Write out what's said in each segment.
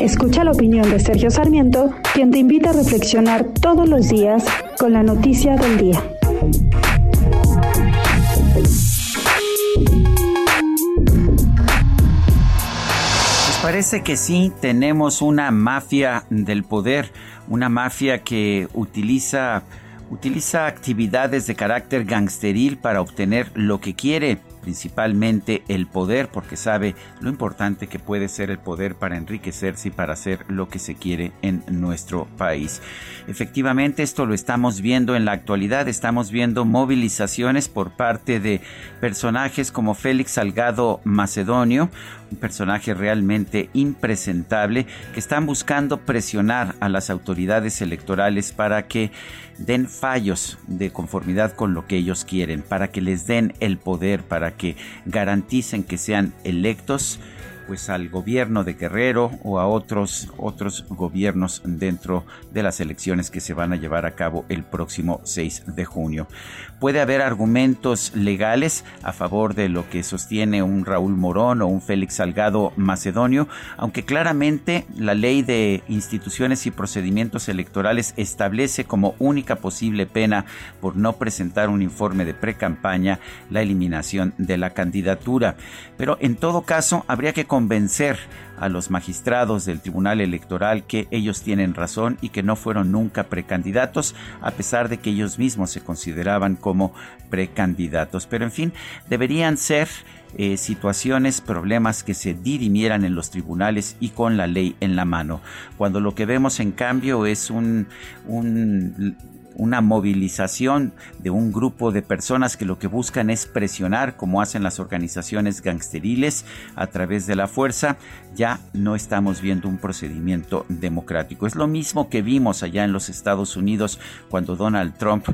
Escucha la opinión de Sergio Sarmiento, quien te invita a reflexionar todos los días con la noticia del día. Pues parece que sí tenemos una mafia del poder, una mafia que utiliza utiliza actividades de carácter gangsteril para obtener lo que quiere principalmente el poder, porque sabe lo importante que puede ser el poder para enriquecerse y para hacer lo que se quiere en nuestro país. Efectivamente, esto lo estamos viendo en la actualidad, estamos viendo movilizaciones por parte de personajes como Félix Salgado Macedonio, un personaje realmente impresentable, que están buscando presionar a las autoridades electorales para que den fallos de conformidad con lo que ellos quieren, para que les den el poder, para que garanticen que sean electos pues al gobierno de Guerrero o a otros otros gobiernos dentro de las elecciones que se van a llevar a cabo el próximo 6 de junio. Puede haber argumentos legales a favor de lo que sostiene un Raúl Morón o un Félix Salgado Macedonio, aunque claramente la ley de instituciones y procedimientos electorales establece como única posible pena por no presentar un informe de precampaña la eliminación de la candidatura. Pero en todo caso habría que convencer a los magistrados del Tribunal Electoral que ellos tienen razón y que no fueron nunca precandidatos, a pesar de que ellos mismos se consideraban como precandidatos. Pero en fin, deberían ser eh, situaciones, problemas que se dirimieran en los tribunales y con la ley en la mano. Cuando lo que vemos en cambio es un, un una movilización de un grupo de personas que lo que buscan es presionar, como hacen las organizaciones gangsteriles, a través de la fuerza, ya no estamos viendo un procedimiento democrático. Es lo mismo que vimos allá en los Estados Unidos cuando Donald Trump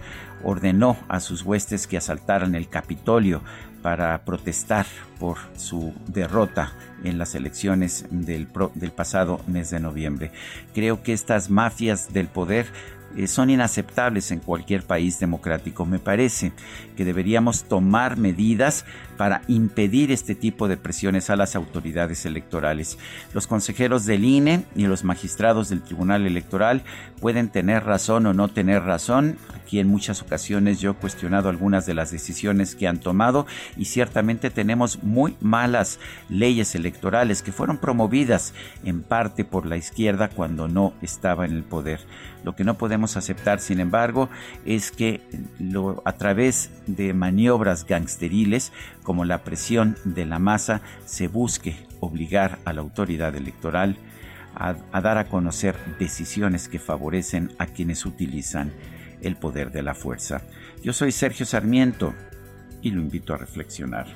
ordenó a sus huestes que asaltaran el Capitolio para protestar por su derrota en las elecciones del, del pasado mes de noviembre. Creo que estas mafias del poder son inaceptables en cualquier país democrático. Me parece que deberíamos tomar medidas para impedir este tipo de presiones a las autoridades electorales. Los consejeros del INE y los magistrados del Tribunal Electoral pueden tener razón o no tener razón. Aquí en muchas ocasiones yo he cuestionado algunas de las decisiones que han tomado y ciertamente tenemos muy malas leyes electorales que fueron promovidas en parte por la izquierda cuando no estaba en el poder. Lo que no podemos aceptar, sin embargo, es que a través de maniobras gangsteriles, como la presión de la masa, se busque obligar a la autoridad electoral a, a dar a conocer decisiones que favorecen a quienes utilizan el poder de la fuerza. Yo soy Sergio Sarmiento y lo invito a reflexionar.